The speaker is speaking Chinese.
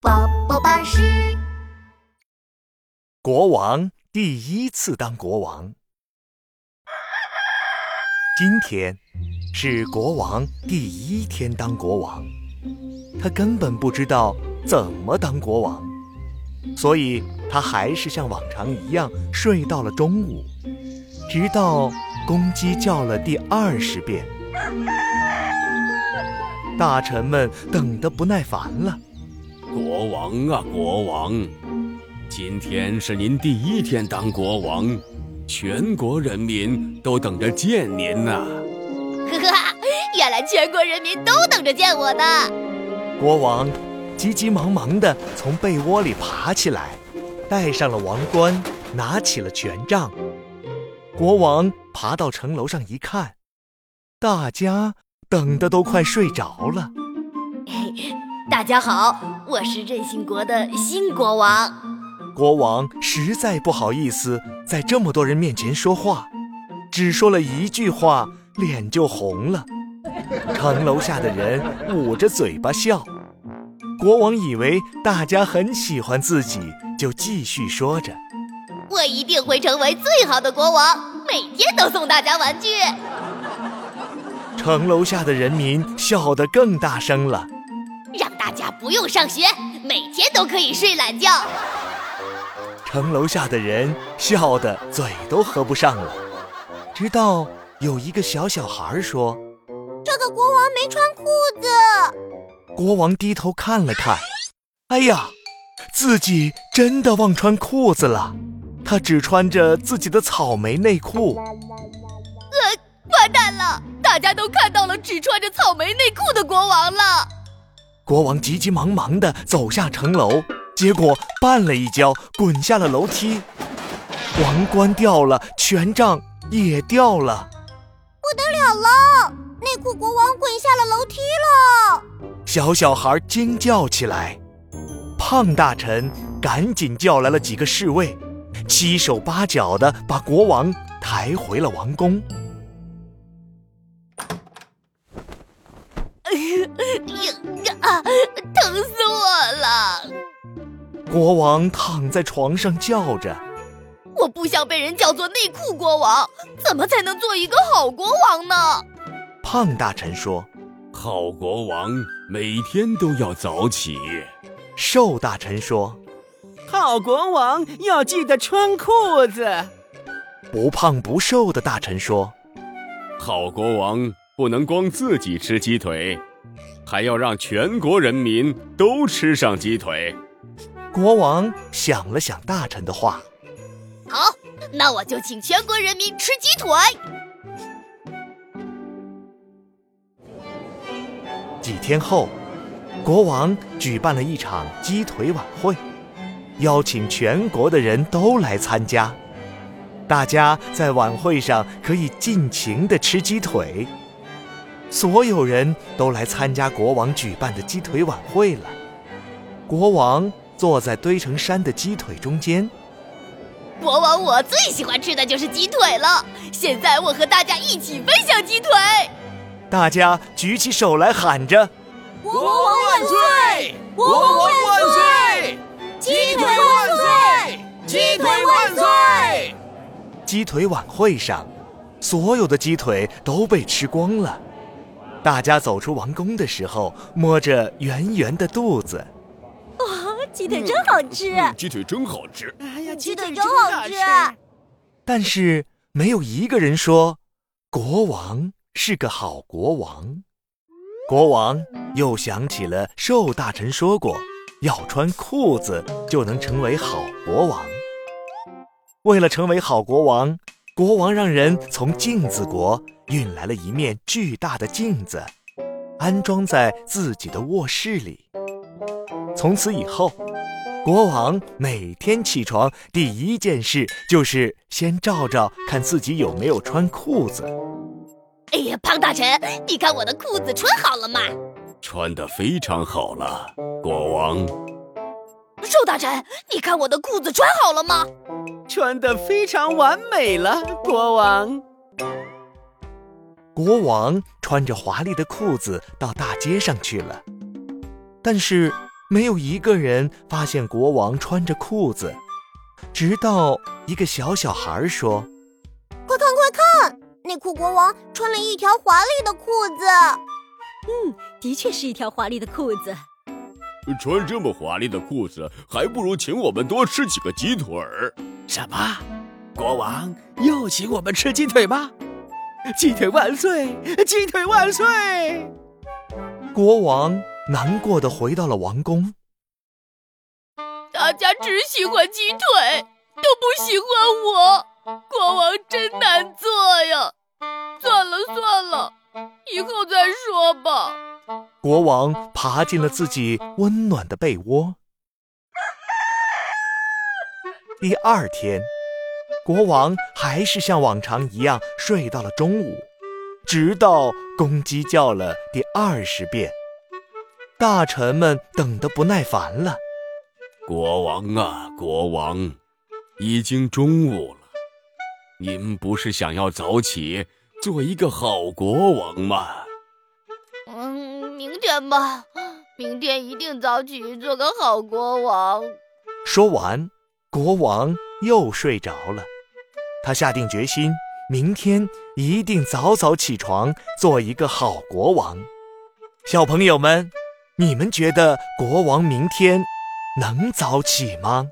宝宝巴士。国王第一次当国王。今天是国王第一天当国王，他根本不知道怎么当国王，所以他还是像往常一样睡到了中午，直到公鸡叫了第二十遍。大臣们等得不耐烦了。国王啊，国王，今天是您第一天当国王，全国人民都等着见您呢。呵呵，原来全国人民都等着见我呢。国王急急忙忙地从被窝里爬起来，戴上了王冠，拿起了权杖。国王爬到城楼上一看，大家。等的都快睡着了。嘿，大家好，我是任性国的新国王。国王实在不好意思在这么多人面前说话，只说了一句话，脸就红了。城楼下的人捂着嘴巴笑。国王以为大家很喜欢自己，就继续说着：“我一定会成为最好的国王，每天都送大家玩具。”城楼下的人民笑得更大声了，让大家不用上学，每天都可以睡懒觉。城楼下的人笑得嘴都合不上了，直到有一个小小孩说：“这个国王没穿裤子。”国王低头看了看，哎呀，自己真的忘穿裤子了，他只穿着自己的草莓内裤。呃，完蛋了！大家都看到了只穿着草莓内裤的国王了。国王急急忙忙地走下城楼，结果绊了一跤，滚下了楼梯。王冠掉了，权杖也掉了。不得了了！内裤国王滚下了楼梯了。小小孩惊叫起来。胖大臣赶紧叫来了几个侍卫，七手八脚的把国王抬回了王宫。啊！疼死我了！国王躺在床上叫着：“我不想被人叫做内裤国王，怎么才能做一个好国王呢？”胖大臣说：“好国王每天都要早起。”瘦大臣说：“好国王要记得穿裤子。”不胖不瘦的大臣说：“好国王不能光自己吃鸡腿。”还要让全国人民都吃上鸡腿。国王想了想大臣的话，好，那我就请全国人民吃鸡腿。几天后，国王举办了一场鸡腿晚会，邀请全国的人都来参加。大家在晚会上可以尽情的吃鸡腿。所有人都来参加国王举办的鸡腿晚会了。国王坐在堆成山的鸡腿中间。国王，我最喜欢吃的就是鸡腿了。现在我和大家一起分享鸡腿。大家举起手来喊着：“国王万岁！国王万岁！鸡腿万岁！鸡腿万岁！”鸡腿晚会上，所有的鸡腿都被吃光了。大家走出王宫的时候，摸着圆圆的肚子。哇，鸡腿真好吃！鸡腿真好吃！哎呀，鸡腿真好吃！但是没有一个人说，国王是个好国王。国王又想起了瘦大臣说过，要穿裤子就能成为好国王。为了成为好国王，国王让人从镜子国。运来了一面巨大的镜子，安装在自己的卧室里。从此以后，国王每天起床第一件事就是先照照看自己有没有穿裤子。哎呀，胖大臣，你看我的裤子穿好了吗？穿得非常好了，国王。瘦大臣，你看我的裤子穿好了吗？穿得非常完美了，国王。国王穿着华丽的裤子到大街上去了，但是没有一个人发现国王穿着裤子，直到一个小小孩说：“快看快看，内裤国王穿了一条华丽的裤子。”嗯，的确是一条华丽的裤子。穿这么华丽的裤子，还不如请我们多吃几个鸡腿儿。什么？国王又请我们吃鸡腿吗？鸡腿万岁！鸡腿万岁！国王难过的回到了王宫。大家只喜欢鸡腿，都不喜欢我。国王真难做呀！算了算了，以后再说吧。国王爬进了自己温暖的被窝。第二天，国王还是像往常一样睡到了中午，直到公鸡叫了第二十遍。大臣们等得不耐烦了。国王啊，国王，已经中午了，您不是想要早起做一个好国王吗？嗯明天吧，明天一定早起做个好国王。说完，国王又睡着了。他下定决心，明天一定早早起床，做一个好国王。小朋友们，你们觉得国王明天能早起吗？